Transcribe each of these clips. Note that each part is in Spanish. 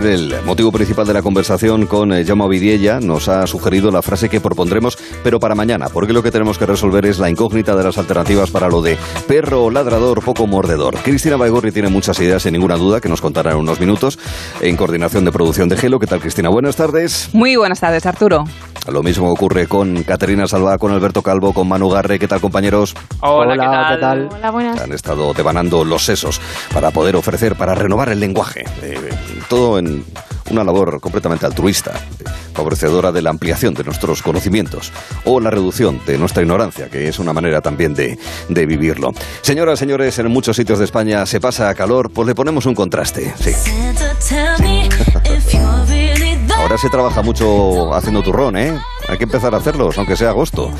El motivo principal de la conversación con eh, Jaume Vidiella nos ha sugerido la frase que propondremos, pero para mañana, porque lo que tenemos que resolver es la incógnita de las alternativas para lo de perro ladrador poco mordedor. Cristina Baigorri tiene muchas ideas, sin ninguna duda, que nos contará en unos minutos, en coordinación de producción de Gelo. ¿Qué tal, Cristina? Buenas tardes. Muy buenas tardes, Arturo. Lo mismo ocurre con Caterina Salva, con Alberto Calvo, con Manu Garre. ¿Qué tal, compañeros? Hola, ¿qué, tal? Hola, buenas. Han estado devanando los sesos para poder ofrecer, para renovar el lenguaje. Eh, todo en una labor completamente altruista, favorecedora de la ampliación de nuestros conocimientos o la reducción de nuestra ignorancia, que es una manera también de, de vivirlo. Señoras, señores, en muchos sitios de España se pasa a calor, pues le ponemos un contraste. Sí. Ahora se trabaja mucho haciendo turrón, ¿eh? Hay que empezar a hacerlos, aunque sea agosto.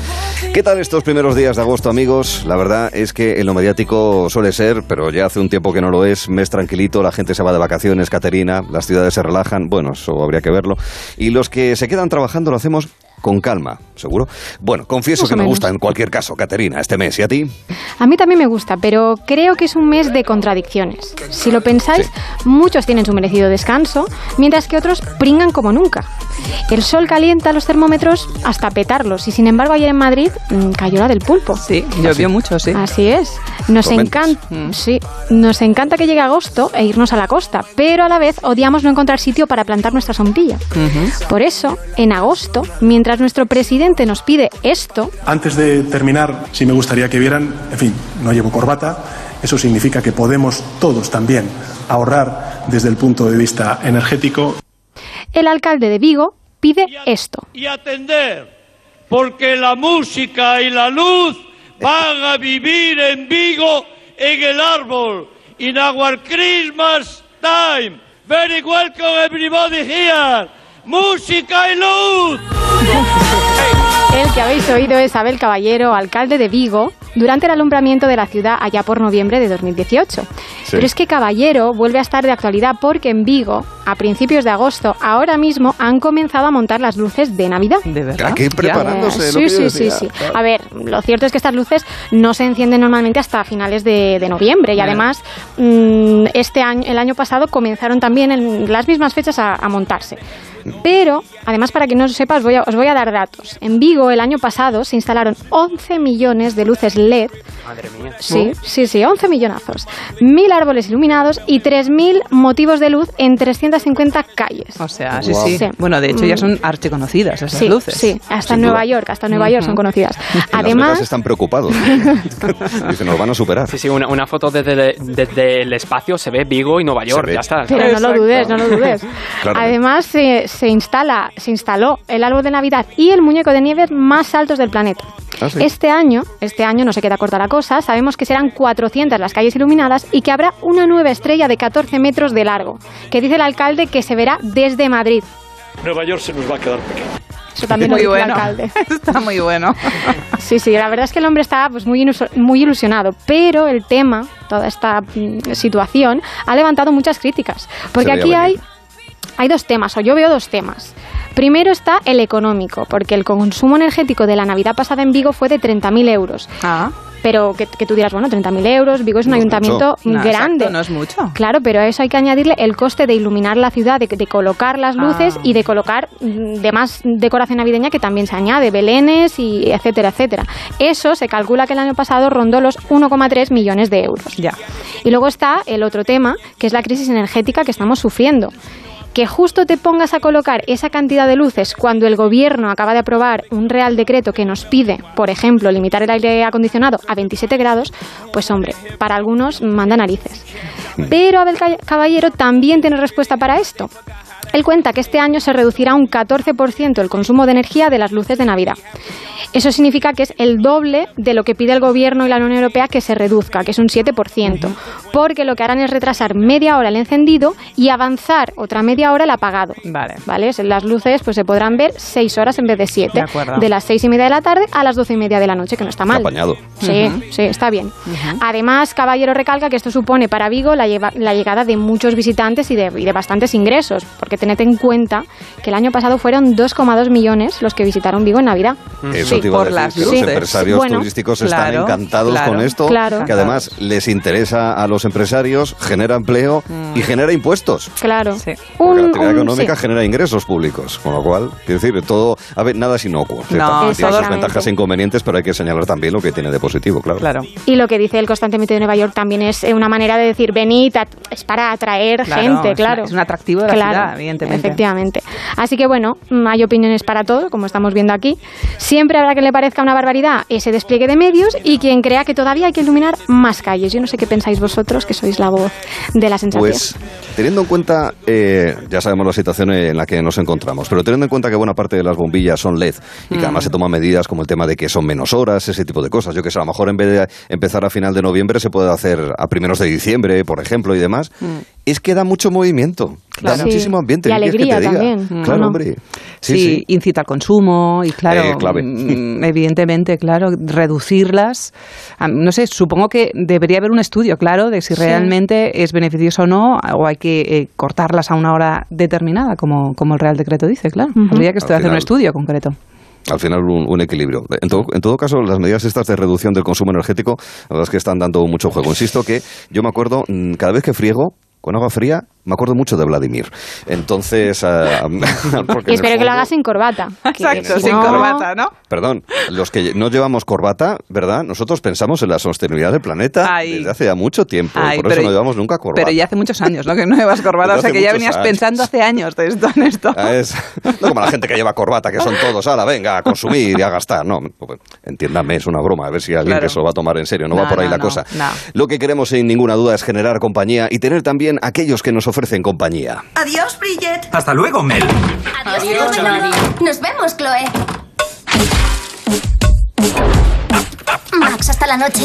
¿Qué tal estos primeros días de agosto, amigos? La verdad es que en lo mediático suele ser, pero ya hace un tiempo que no lo es, mes tranquilito, la gente se va de vacaciones, Caterina, las ciudades se relajan, bueno, eso habría que verlo. Y los que se quedan trabajando lo hacemos con calma, ¿seguro? Bueno, confieso que me gusta en cualquier caso, Caterina, este mes. ¿Y a ti? A mí también me gusta, pero creo que es un mes de contradicciones. Si lo pensáis, muchos tienen su merecido descanso, mientras que otros pringan como nunca. El sol calienta los termómetros hasta petarlos y sin embargo ayer en Madrid mm, cayó la del pulpo. Sí, llovió mucho, sí. Así es. Nos encanta, sí, nos encanta que llegue agosto e irnos a la costa, pero a la vez odiamos no encontrar sitio para plantar nuestra sombrilla. Por eso, en agosto, mientras nuestro presidente nos pide esto, Antes de terminar, sí me gustaría que vieran, en fin, no llevo corbata, eso significa que podemos todos también ahorrar desde el punto de vista energético. el alcalde de Vigo pide esto. y atender, porque la música y la luz van a vivir en Vigo en el árbol. In our Christmas time. Very welcome everybody here. Música y luz. El que habéis oído es Abel Caballero, alcalde de Vigo, durante el alumbramiento de la ciudad allá por noviembre de 2018. Pero es que Caballero vuelve a estar de actualidad porque en Vigo, a principios de agosto, ahora mismo han comenzado a montar las luces de Navidad. ¿De verdad? Aquí preparándose. Eh, lo sí, sí, sí, sí. A ver, lo cierto es que estas luces no se encienden normalmente hasta finales de, de noviembre y además mm, este año, el año pasado comenzaron también en las mismas fechas a, a montarse. Pero, además, para que no lo sepas, os voy, a, os voy a dar datos. En Vigo, el año pasado, se instalaron 11 millones de luces LED. Madre mía. Sí, sí, sí, 11 millonazos. Mil árboles iluminados y 3.000 motivos de luz en 350 calles. O sea, sí, Guau. sí, Sí. Bueno, de hecho ya Mm. son archiconocidas esas Sí, luces. sí, hasta Sin en Nueva duda. York, hasta Nueva York son conocidas. En Las Además, están preocupados. Dicen, nos van a superar. Sí, sí, una, una foto desde, desde el espacio se ve Vigo y Nueva York, ya está. Pero no lo dudes, no lo dudes. Claro. Además, se, se instala, se instaló el árbol de Navidad y el muñeco de nieve más altos del planeta. Ah, sí. Este año, este año no se queda corta la cosa, sabemos que serán 400 las calles iluminadas y que habrá una nueva estrella de 14 metros de largo, que dice el alcalde que se verá desde Madrid. Nueva York se nos va a quedar pequeño. Eso también lo Muy dice bueno. el alcalde. Está muy bueno. Sí, sí, la verdad es que el hombre está pues, muy, muy ilusionado, pero el tema, toda esta mm, situación, ha levantado muchas críticas. Porque aquí hay. Hay dos temas, o yo veo dos temas. Primero está el económico, porque el consumo energético de la Navidad pasada en Vigo fue de 30.000 euros. Ah, Pero que, que tú dirás, bueno, 30.000 euros, Vigo es un No es ayuntamiento no, grande. exacto, no es mucho. Claro, pero a eso hay que añadirle el coste de iluminar la ciudad, de, de colocar las luces Ah. y de colocar mm, demás decoración navideña que también se añade, belenes y etcétera, etcétera. Eso se calcula que el año pasado rondó los 1,3 millones de euros. Ya. Y luego está el otro tema, que es la crisis energética que estamos sufriendo. Que justo te pongas a colocar esa cantidad de luces cuando el gobierno acaba de aprobar un real decreto que nos pide, por ejemplo, limitar el aire acondicionado a 27 grados, pues hombre, para algunos manda narices. Pero Abel Ca- Caballero también tiene respuesta para esto. Él cuenta que este año se reducirá un 14% el consumo de energía de las luces de Navidad. Eso significa que es el doble de lo que pide el Gobierno y la Unión Europea que se reduzca, que es un 7%, porque lo que harán es retrasar media hora el encendido y avanzar otra media hora el apagado. Vale. ¿Vale? Las luces pues se podrán ver 6 horas en vez de 7, De acuerdo. de las 6 y media de la tarde a las 12 y media de la noche, que no está mal. Apañado. Sí, sí, está bien. Además, Caballero recalca que esto supone para Vigo la, lleva- la llegada de muchos visitantes y de, y de bastantes ingresos, porque tened en cuenta que el año pasado fueron 2,2 millones los que visitaron Vigo en Navidad. Eso te iba a por decir, las que los empresarios Bueno, turísticos están encantados claro, con esto, claro. que además les interesa a los empresarios, genera empleo y genera impuestos. Claro. Sí. Porque la actividad un- económica sí. genera ingresos públicos, con lo cual, quiero decir, todo, a ver, nada es inocuo. No, tiene sus ventajas e inconvenientes, pero hay que señalar también lo que tiene de positivo, claro. Claro. Y lo que dice el constantemente de Nueva York también es eh, una manera de decir, venid, a- es para atraer Claro, gente, es claro. una- es un atractivo de la Claro, ciudad, evidentemente. Efectivamente. Así que bueno, mm, hay opiniones para todo, como estamos viendo aquí. Siempre habrá que le parezca una barbaridad ese despliegue de medios y quien crea que todavía hay que iluminar más calles. Yo no sé qué pensáis vosotros, que sois la voz de la sensación. Pues teniendo en cuenta, eh, ya sabemos la situación en la que nos encontramos, pero teniendo en cuenta que buena parte de las bombillas son LED y que además se toman medidas como el tema de que son menos horas, ese tipo de cosas. Yo que sé, a lo mejor en vez de empezar a final de noviembre se puede hacer a primeros de diciembre, por ejemplo, y demás. Es que da mucho movimiento, Claro. da Sí. muchísimo ambiente. Y ¿qué quieres que alegría diga? también, Claro, hombre. Sí, Sí, sí. incita al consumo y claro, Eh, clave. mm, evidentemente, claro, reducirlas. Ah, No sé, supongo que debería haber un estudio, claro, de si Sí. realmente es beneficioso o no, o hay que eh, cortarlas a una hora determinada, como, como el Real Decreto dice, claro. Habría que Al hacer un estudio concreto. al final un, un equilibrio. En todo, en todo caso, las medidas estas de reducción del consumo energético, la verdad es que están dando mucho juego. Insisto que yo me acuerdo, mm, cada vez que friego con agua fría, me acuerdo mucho de Vladimir. Entonces, ah, y espero que lo hagas sin corbata. Exacto, si sin no- corbata, ¿no? Perdón, los que no llevamos corbata, ¿verdad? Nosotros pensamos en la sostenibilidad del planeta Ay. desde hace ya mucho tiempo. y por eso no llevamos nunca corbata. Pero ya hace muchos años, ¿no? Que no llevas corbata, o sea que ya venías años. pensando hace años de esto en esto. Ah, es- no como la gente que lleva corbata, que son todos, ahora venga, a consumir y a gastar. No, pues, entiéndame, es una broma, a ver si alguien Claro. que se lo va a tomar en serio, no, No, va por ahí no, la no, cosa. no. Lo que queremos sin ninguna duda es generar compañía y tener también aquellos que nos ofrecen compañía. Adiós, Bridget. Hasta luego, Mel. Adiós, Johnny. Nos vemos, Chloe. Max, hasta la noche.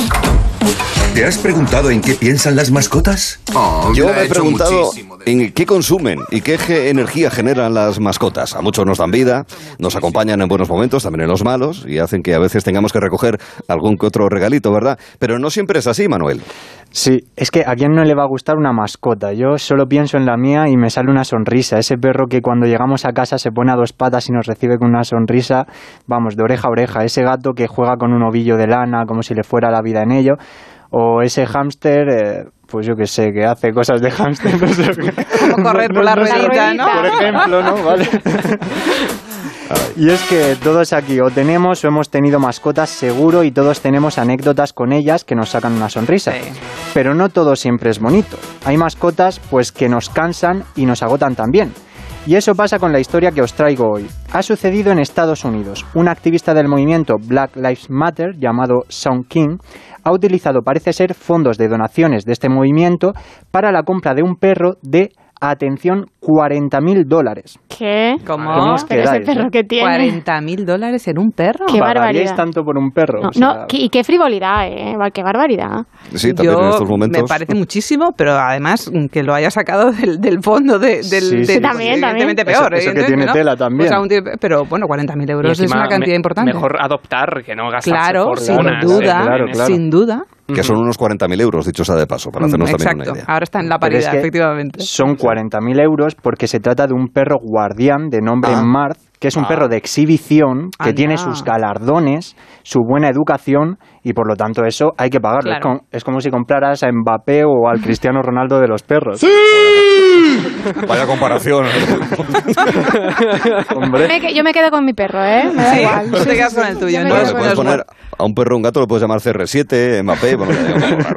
¿Te has preguntado en qué piensan las mascotas? Oh, Yo me he preguntado de- en qué consumen y qué energía generan las mascotas. A muchos nos dan vida, nos acompañan en buenos momentos, también en los malos, y hacen que a veces tengamos que recoger algún que otro regalito, ¿verdad? Pero no siempre es así, Manuel. Sí, es que a quién no le va a gustar una mascota. Yo solo pienso en la mía y me sale una sonrisa. Ese perro que cuando llegamos a casa se pone a dos patas y nos recibe con una sonrisa, vamos, de oreja a oreja. Ese gato que juega con un ovillo de lana como si le fuera la vida en ello. O ese hámster, eh, pues yo que sé, que hace cosas de hámster. No sé. Como correr por la No ruedita, ¿no? Por ejemplo, ¿no? Vale. Y es que todos aquí o tenemos o hemos tenido mascotas seguro y todos tenemos anécdotas con ellas que nos sacan una sonrisa. Sí. Pero no todo siempre es bonito. Hay mascotas pues que nos cansan y nos agotan también. Y eso pasa con la historia que os traigo hoy. Ha sucedido en Estados Unidos. Un activista del movimiento Black Lives Matter llamado Sean King ha utilizado, parece ser, fondos de donaciones de este movimiento para la compra de un perro de, atención, 40 mil dólares. ¿Qué? ¿Cómo? ¿Cómo os Pero ese perro eh? que tiene. 40 mil dólares en un perro. Qué ¿Pagaríais barbaridad. tanto por un perro? No, O sea, no, y qué frivolidad, ¿eh? Qué barbaridad. Sí, también Yo, en estos momentos. Me parece muchísimo, pero además que lo haya sacado del, del fondo de, del, Sí, sí, del-. También, evidentemente también. peor. Eso- eso que tiene ¿no? tela también. Pues aún tiene- pero bueno, 40.000 Y euros es una cantidad me- importante. Mejor adoptar que no gastar Claro, sin duda, Claro, claro. sin duda. Que son unos 40.000 euros, dicho sea de paso, para hacernos también una idea. ahora está en la es paridad, que efectivamente. Son 40.000 euros porque se trata de un perro guardián de nombre Ah. Marth, que es un perro de exhibición, que Anda. tiene sus galardones, su buena educación y por lo tanto eso hay que pagarlo. Es, como, es como si compraras a Mbappé o al Cristiano Ronaldo de los perros. Vaya comparación. Hombre. Me que- yo me quedo con mi perro, ¿eh? Me da Sí, igual. tú te quedas con el tuyo, ¿no? puedes poner a un perro o un gato, lo puedes llamar CR7, Mbappé, bueno,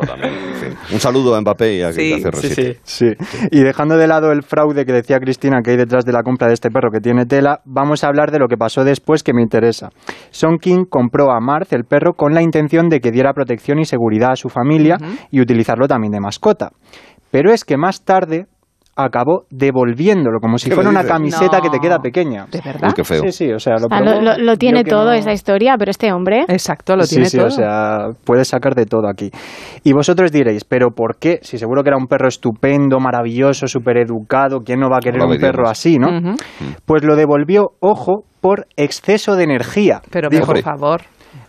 también. en fin. Un saludo a Mbappé y a, Sí, a CR7. Sí, sí. Sí, y dejando de lado el fraude que decía Cristina que hay detrás de la compra de este perro que tiene tela, vamos a hablar de lo que pasó después que me interesa. Son King compró a Marth, el perro, con la intención de que diera protección y seguridad a su familia y utilizarlo también de mascota. Pero es que más tarde acabó devolviéndolo, como si ¿Qué fuera una camiseta que te queda pequeña. ¿De verdad? Uy, qué feo. Sí, sí, o sea, lo, Ah, lo, probó, lo- lo tiene todo no- esa historia, pero este hombre. Exacto, lo sí, tiene sí, todo. o sea, puedes sacar de todo aquí. Y vosotros diréis, ¿pero por qué? Si seguro que era un perro estupendo, maravilloso, súper educado, ¿quién no va a querer un perro así, no? Ujú. Pues lo devolvió, ojo, por exceso de energía. Pero Dijo, por favor.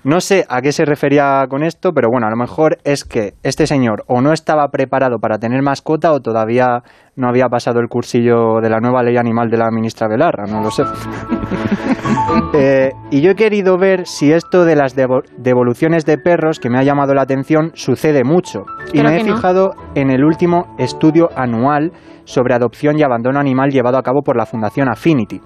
No sé a qué se refería con esto, pero bueno, a lo mejor es que este señor o no estaba preparado para tener mascota o todavía no había pasado el cursillo de la nueva ley animal de la ministra Belarra, no lo sé. Eh, y yo he querido ver si esto de las devo- devoluciones de perros, que me ha llamado la atención, sucede mucho. Y me he no. fijado en el último estudio anual sobre adopción y abandono animal llevado a cabo por la Fundación Affinity.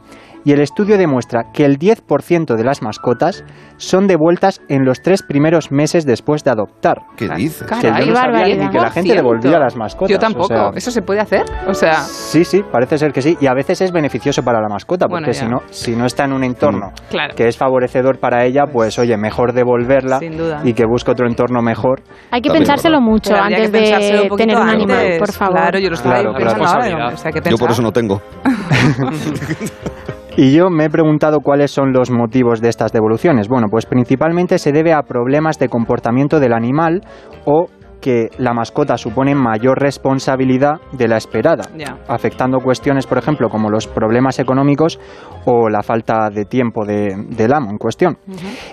Y el estudio demuestra que el 10% de las mascotas son devueltas en los tres primeros meses después de adoptar. ¿Qué dices? Que yo Caray, no sabía ni que la gente devolvía las mascotas. Yo tampoco. o sea, ¿Eso se puede hacer? O sea, Sí, sí, parece ser que sí. Y a veces es beneficioso para la mascota, porque si no, si no está en un entorno Claro. que es favorecedor para ella, pues oye, mejor devolverla Sin duda. y que busque otro entorno mejor. Hay que También, pensárselo ¿verdad? mucho pero antes de un tener un antes. animal, por favor. Claro, yo lo estaba Claro, pensando claro. ahora. digo, o sea, hay que Yo por eso no tengo. Y yo me he preguntado cuáles son los motivos de estas devoluciones. Bueno, pues principalmente se debe a problemas de comportamiento del animal o que la mascota supone mayor responsabilidad de la esperada, Ya. afectando cuestiones, por ejemplo, como los problemas económicos o la falta de tiempo de- del amo en cuestión.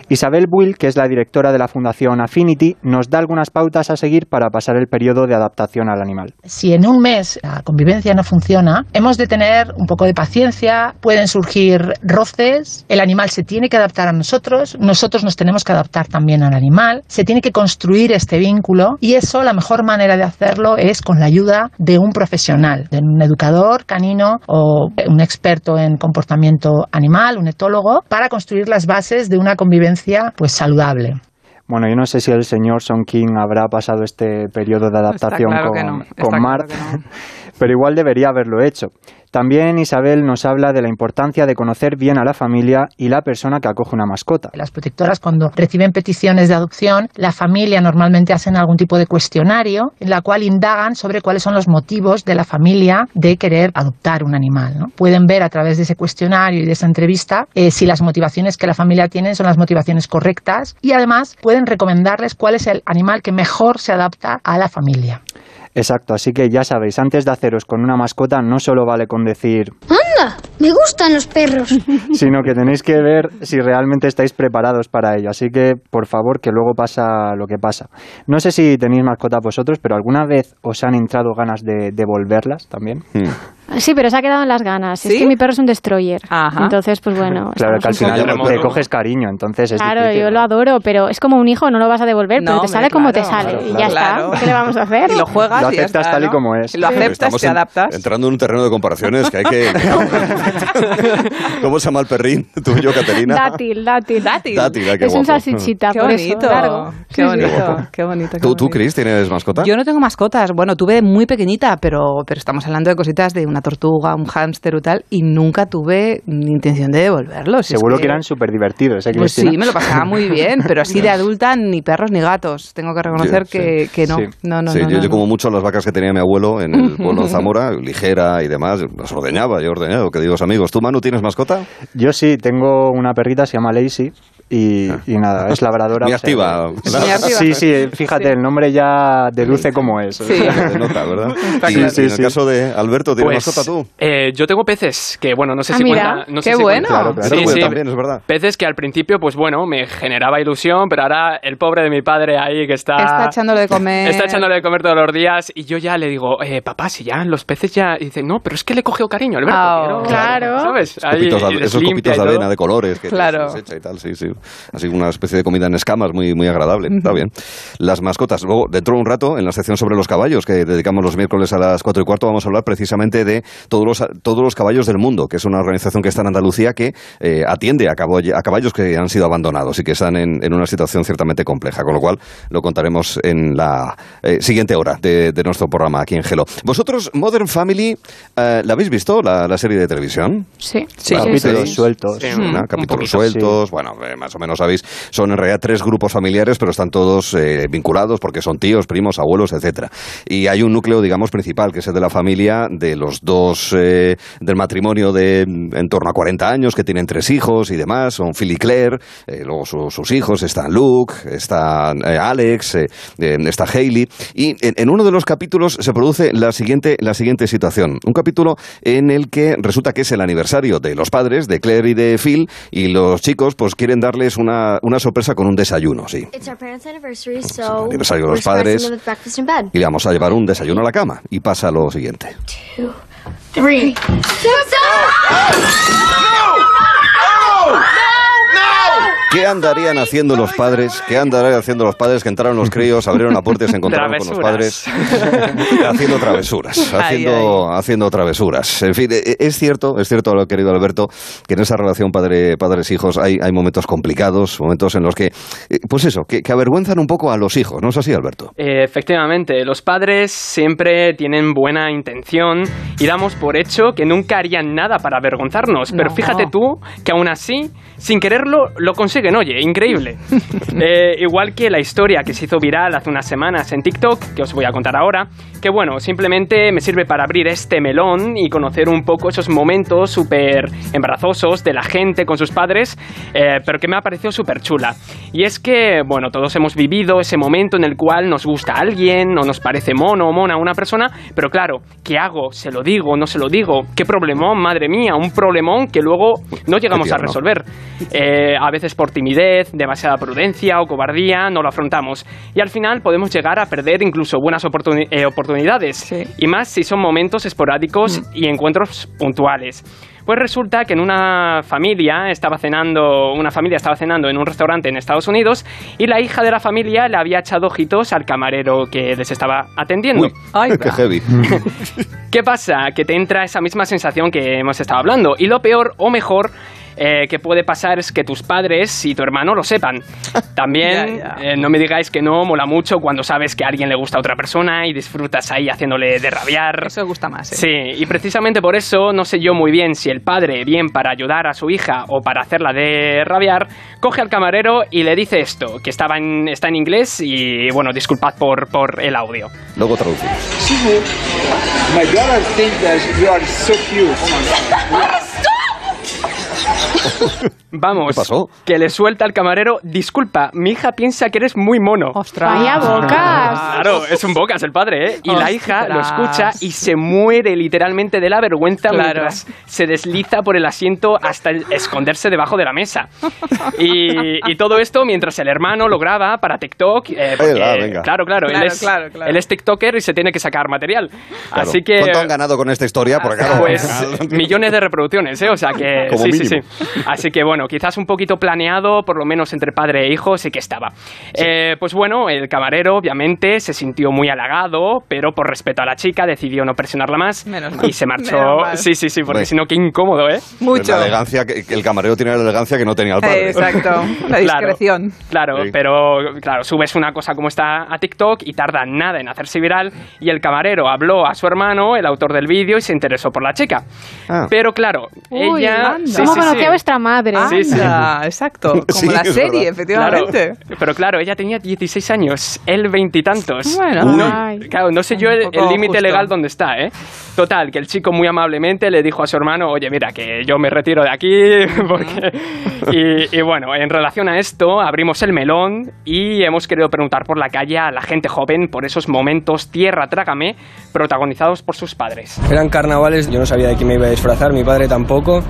Isabel Buil, que es la directora de la Fundación Affinity, nos da algunas pautas a seguir para pasar el periodo de adaptación al animal. Si en un mes la convivencia no funciona, hemos de tener un poco de paciencia, pueden surgir roces, el animal se tiene que adaptar a nosotros, nosotros nos tenemos que adaptar también al animal, se tiene que construir este vínculo y eso la mejor manera de hacerlo es con la ayuda de un profesional, de un educador canino o un experto en comportamiento animal, un etólogo, para construir las bases de una convivencia pues saludable. Bueno, yo no sé si el señor Son King habrá pasado este periodo de adaptación claro con, no, está con claro Mart, que no. pero igual debería haberlo hecho. También Isabel nos habla de la importancia de conocer bien a la familia y la persona que acoge una mascota. Las protectoras cuando reciben peticiones de adopción, la familia normalmente hacen algún tipo de cuestionario en la cual indagan sobre cuáles son los motivos de la familia de querer adoptar un animal. Pueden ver a través de ese cuestionario y de esa entrevista eh, si las motivaciones que la familia tiene son las motivaciones correctas y además pueden recomendarles cuál es el animal que mejor se adapta a la familia. Exacto, así que ya sabéis, antes de haceros con una mascota no solo vale con decir, ¡Anda! Me gustan los perros. sino que tenéis que ver si realmente estáis preparados para ello. Así que, por favor, que luego pasa lo que pasa. No sé si tenéis mascota vosotros, pero ¿alguna vez os han entrado ganas de devolverlas también? Sí, pero se ha quedado en las ganas. Es ¿Sí? que mi perro es un destroyer. Ajá. Entonces, pues bueno. Claro que al un final le coges cariño, entonces es Claro, difícil. yo lo adoro, pero es como un hijo, no lo vas a devolver, No, pero te hombre, sale como te claro, sale. claro, y ya claro. está. ¿Qué le vamos a hacer? Y lo juegas Lo y ya aceptas está, tal y ¿no? como es. Y lo aceptas, te adaptas. entrando en un terreno de comparaciones que hay que... ¿Cómo se llama el perrín tuyo, Caterina? Dátil, dátil. Dátil. Dátil, ah, qué es un guapo. salsichita, Qué por bonito, eso, largo. qué bonito, qué bonito. qué ¿Tú, tú. Cris, tienes mascota? Yo no tengo mascotas. Bueno, tuve muy pequeñita, pero, pero estamos hablando de cositas de una tortuga, un hámster y tal, y nunca tuve intención de devolverlos. Es Seguro que eran súper divertidos, ¿eh, Pues sí, me lo pasaba muy bien, pero así de adulta ni perros ni gatos. Tengo que reconocer que, que no. Sí. No, no, sí, no, yo, no, yo como mucho las vacas que tenía mi abuelo en el pueblo de Zamora, ligera y demás, las ordeñaba, yo ordeñaba, que digo, amigos. ¿Tú, Manu, tienes mascota? Yo sí, tengo una perrita, se llama Lacey, y, y nada, es labradora. Muy o sea, activa. Muy activa. Sí, sí, fíjate, el nombre ya deduce cómo es. Sí. ¿verdad? Y, claro. Sí, en el sí. caso de Alberto, ¿tienes Pues, mascota tú? eh, yo tengo peces, que bueno, no sé Ah, si mira, cuenta. No qué sé si bueno. cuenta. Claro, claro. Sí, sí. también, es verdad. Peces que al principio, pues bueno, me generaba ilusión, pero ahora el pobre de mi padre ahí que está... Está echándole de comer. Está echándole de comer todos los días y yo ya le digo, eh, papá, si ya los peces ya... Y dice, no, pero es que le he cogido cariño, Alberto. Ah, quiero-". claro. Esos copitos de avena de colores que Claro. se echa y tal, sí, sí. Así una especie de comida en escamas muy, muy agradable. Está bien. Las mascotas. Luego, dentro de un rato, en la sección sobre los caballos, que dedicamos los miércoles a las cuatro y cuarto, vamos a hablar precisamente de todos los, todos los caballos del mundo, que es una organización que está en Andalucía que eh, atiende a, caballo- a caballos que han sido abandonados y que están en, en una situación ciertamente compleja. Con lo cual, lo contaremos en la eh, siguiente hora de, de nuestro programa aquí en Gelo. ¿Vosotros, Modern Family, eh, la habéis visto, la, la serie de televisión? Sí. Sí, sí, sí. Capítulos sueltos. Sí. ¿no? un capítulos poquito, sueltos, bueno, eh, más o menos sabéis, son en realidad tres grupos familiares, pero están todos eh, vinculados porque son tíos, primos, abuelos, etcétera. Y hay un núcleo, digamos, principal, que es el de la familia de los dos, eh, del matrimonio de mm, en torno a 40 años, que tienen tres hijos y demás, son Phil y Claire, eh, luego su- sus hijos, están Luke, está eh, Alex, está Hailey, y en, en uno de los capítulos se produce la siguiente, la siguiente situación. Un capítulo en el que resulta que es el aniversario de los padres, de Claire y de Phil, y los chicos pues quieren darles una, una sorpresa con un desayuno, sí. It's our parents' anniversary, el so aniversario de we're los padres. Y le vamos a llevar un desayuno a la cama. Y pasa lo siguiente. Three. ¿Qué andarían haciendo los padres? ¿Qué andarían haciendo los padres que entraron los críos, abrieron la puerta y se encontraron con los padres haciendo travesuras, haciendo, haciendo travesuras? En fin, e- es cierto, es cierto lo querido Alberto, que en esa relación padre, padres-hijos hay, hay momentos complicados, momentos en los que, eh, pues eso, que, que avergüenzan un poco a los hijos, ¿no es así, Alberto? Eh, efectivamente, los padres siempre tienen buena intención y damos por hecho que nunca harían nada para avergonzarnos. Pero No. fíjate tú que aún así, sin quererlo, lo consiguen. Oye, increíble. Eh, igual que la historia que se hizo viral hace unas semanas en TikTok, que os voy a contar ahora, que bueno, simplemente me sirve para abrir este melón y conocer un poco esos momentos súper embarazosos de la gente con sus padres, eh, pero que me ha parecido súper chula. Y es que, bueno, todos hemos vivido ese momento en el cual nos gusta alguien o nos parece mono o mona una persona, pero claro, ¿qué hago? ¿Se lo digo? ¿No se lo digo? ¿Qué problemón? Madre mía, un problemón que luego no llegamos a resolver. Eh, a veces por timidez, demasiada prudencia o cobardía no lo afrontamos. Y al final podemos llegar a perder incluso buenas oportuni- eh, oportunidades. Y más si son momentos esporádicos y encuentros puntuales. Pues resulta que en una familia estaba cenando, una familia estaba cenando en un restaurante en Estados Unidos y la hija de la familia le había echado ojitos al camarero que les estaba atendiendo. Uy, qué heavy. ¿Qué pasa? Que te entra esa misma sensación que hemos estado hablando. Y lo peor o mejor eh, que puede pasar es que tus padres y tu hermano lo sepan. También, Ya, eh, no me digáis que no, mola mucho cuando sabes que a alguien le gusta a otra persona y disfrutas ahí haciéndole de rabiar. Eso gusta más. ¿eh? Sí, y precisamente por eso no sé yo muy bien si el padre, bien para ayudar a su hija o para hacerla de rabiar, coge al camarero y le dice esto, que estaba en, está en inglés y bueno, disculpad por, por el audio. Luego traducimos. My daughter thinks that you are so cute. Vamos, ¿Qué pasó? que le suelta al camarero, disculpa, mi hija piensa que eres muy mono. Vaya bocas. Claro, es un bocas el padre, ¿eh? Y la hija lo Ostras. escucha y se muere literalmente de la vergüenza Claro. mientras se desliza por el asiento hasta el- esconderse debajo de la mesa. Y, y todo esto mientras el hermano lo graba para TikTok. eh, porque, Venga, venga. Claro, claro, Claro, él, es, claro, claro. él es TikToker y se tiene que sacar material. Claro. Así que... ¿Cuánto han ganado con esta historia? Porque claro, Pues millones de reproducciones, ¿eh? O sea que Como sí, sí, mínimo. sí. Así que bueno, quizás un poquito planeado, por lo menos entre padre e hijo, sí que estaba. Eh, pues bueno, el camarero obviamente se sintió muy halagado, pero por respeto a la chica decidió no presionarla más Menos mal. y se marchó. Menos mal. Sí, sí, sí, porque si no, qué incómodo, ¿eh? Mucho. La elegancia que, que el camarero tiene la elegancia que no tenía el padre. Eh, Exacto, la Claro. discreción. Claro, Sí. pero claro, subes una cosa como esta a TikTok y tarda nada en hacerse viral y el camarero habló a su hermano, el autor del vídeo, y se interesó por la chica. Ah. Pero claro, Uy, ella... anda. sí, ¿Cómo sí, a vuestra madre? Sí, sí. Anda, exacto, como Sí, la serie, efectivamente. Claro, pero claro, ella tenía 16 años, él veintitantos. Bueno. No, claro, no sé yo el límite legal dónde está, ¿eh? Total, que el chico muy amablemente le dijo a su hermano, oye, mira, que yo me retiro de aquí, porque... Y, y bueno, en relación a esto, abrimos el melón y hemos querido preguntar por la calle a la gente joven por esos momentos tierra trágame protagonizados por sus padres. Eran carnavales, yo no sabía de qué me iba a disfrazar, mi padre tampoco,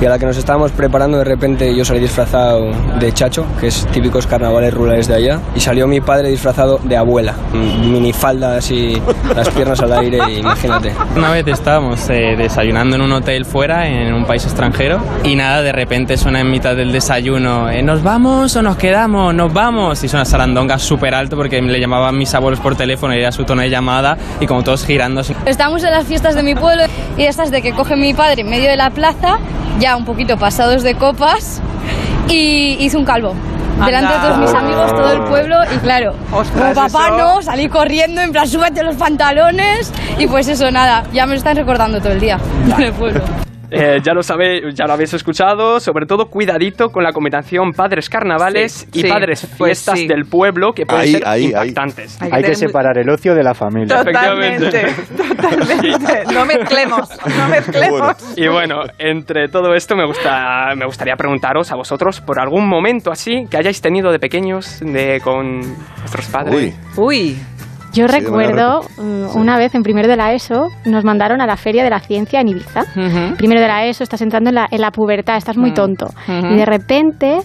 y a la que nos estábamos preparando de repente yo salí disfrazado de chacho, que es típicos carnavales rurales de allá, y salió mi padre disfrazado de abuela, minifalda así, las piernas al aire, imagínate. Una vez estábamos eh, desayunando en un hotel fuera, en un país extranjero, y nada, de repente suena en mitad del desayuno, eh, ¿nos vamos o nos quedamos? Nos vamos. Y suena sarandonga súper alto porque le llamaban mis abuelos por teléfono y era su tono de llamada, y como todos girando. así. Estamos en las fiestas de mi pueblo y estas de que coge mi padre en medio de la plaza, ya un poquito pasados de copas, y hizo un calvo. Delante de todos mis amigos, todo el pueblo, y claro, como papá eso- no, salí corriendo, en plan, súbete los pantalones, y pues eso, nada, ya me lo están recordando todo el día en el pueblo. Eh, ya lo sabéis, ya lo habéis escuchado, sobre todo cuidadito con la combinación padres carnavales y sí, padres pues fiestas sí. del pueblo que pueden Ahí, ser ahí, ahí. impactantes. Hay que separar el ocio de la familia. Totalmente, totalmente. No mezclemos, no mezclemos. Y bueno, entre todo esto me gusta, me gustaría preguntaros a vosotros por algún momento así que hayáis tenido de pequeños de con vuestros padres. Uy. Yo Sí, recuerdo uh, una vez en primero de la ESO nos mandaron a la Feria de la Ciencia en Ibiza. Primero de la ESO, estás entrando en la, en la pubertad, estás muy Mm. tonto. Y de repente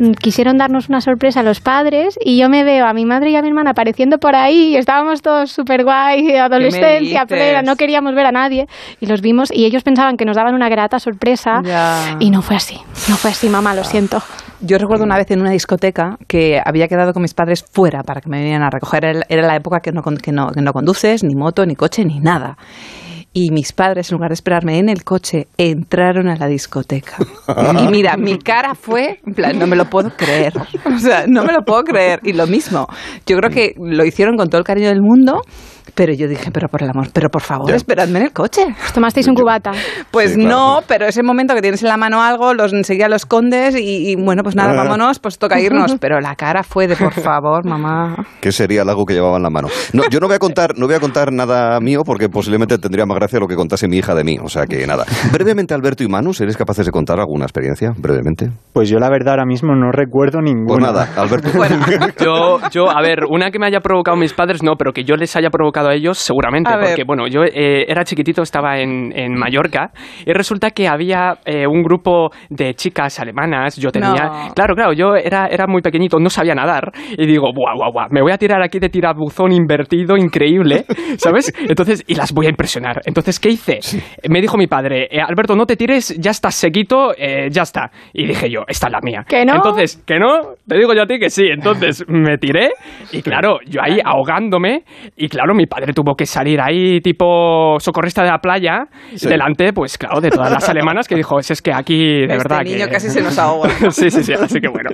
mm, quisieron darnos una sorpresa a los padres y yo me veo a mi madre y a mi hermana apareciendo por ahí y estábamos todos súper guay, adolescencia plena, no queríamos ver a nadie y los vimos y ellos pensaban que nos daban una grata sorpresa Ya. y no fue así, no fue así mamá, lo siento. Yo recuerdo una vez en una discoteca que había quedado con mis padres fuera para que me vinieran a recoger. Era- la época que no, que no, que no conduces, ni moto, ni coche, ni nada. Y mis padres, en lugar de esperarme en el coche, entraron a la discoteca. Y mira, mi cara fue, en plan, no me lo puedo creer. O sea, no me lo puedo creer. Y lo mismo, yo creo que lo hicieron con todo el cariño del mundo, pero yo dije, pero por el amor, pero por favor, Ya. esperadme en el coche. Tomasteis un cubata. Pues Sí, claro. no, pero ese momento que tienes en la mano algo, los enseguida lo escondes y, y, bueno, pues nada, Ah. vámonos, pues toca irnos. Pero la cara fue de por favor, mamá. ¿Qué sería el algo que llevaba en la mano? No, yo no voy a contar, no voy a contar nada mío porque posiblemente tendría más gracia lo que contase mi hija de mí. O sea que nada. Brevemente, Alberto y Manu, ¿seréis capaces de contar alguna experiencia? Brevemente. Pues yo la verdad ahora mismo no recuerdo Pues ninguna. nada, Alberto. Yo, yo, a ver, una que me haya provocado mis padres, no, pero que yo les haya provocado a ellos, seguramente. A ver. porque, bueno, yo eh, era chiquitito, estaba en, en Mallorca, y resulta que había eh, un grupo de chicas alemanas. Yo tenía. No. Claro, claro, yo era, era muy pequeñito, no sabía nadar, y digo, buah, buah, buah, me voy a tirar aquí de tirabuzón invertido, increíble, ¿sabes? Entonces, y las voy a impresionar. Entonces, ¿qué hice? Me dijo mi padre, eh, Alberto, no te tires, ya estás sequito, eh, ya está. Y dije yo, esta es la mía. ¿Que no? Entonces, que no, te digo yo a ti que sí. Entonces me tiré y claro, yo ahí ahogándome y claro, mi padre tuvo que salir ahí tipo socorrista de la playa Sí. delante, pues claro, de todas las alemanas que dijo, "Es- es que aquí de Este verdad niño que... casi se nos ahoga. sí, sí, sí, así que bueno.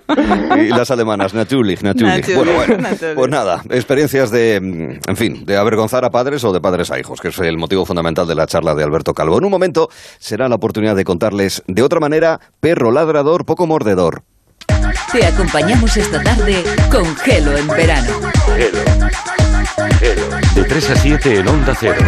Y las alemanas, natürlich, natürlich. Natürlich, Bueno, bueno, natürlich. pues nada, experiencias de, en fin, de avergonzar a padres o de padres a hijos, que es el motivo fundamental de la charla de Alberto Calvo. En un momento será la oportunidad de contarles de otra manera, perro ladrador, poco mordedor. Te acompañamos esta tarde con Gelo en verano. De 3 a 7 en Onda Cero.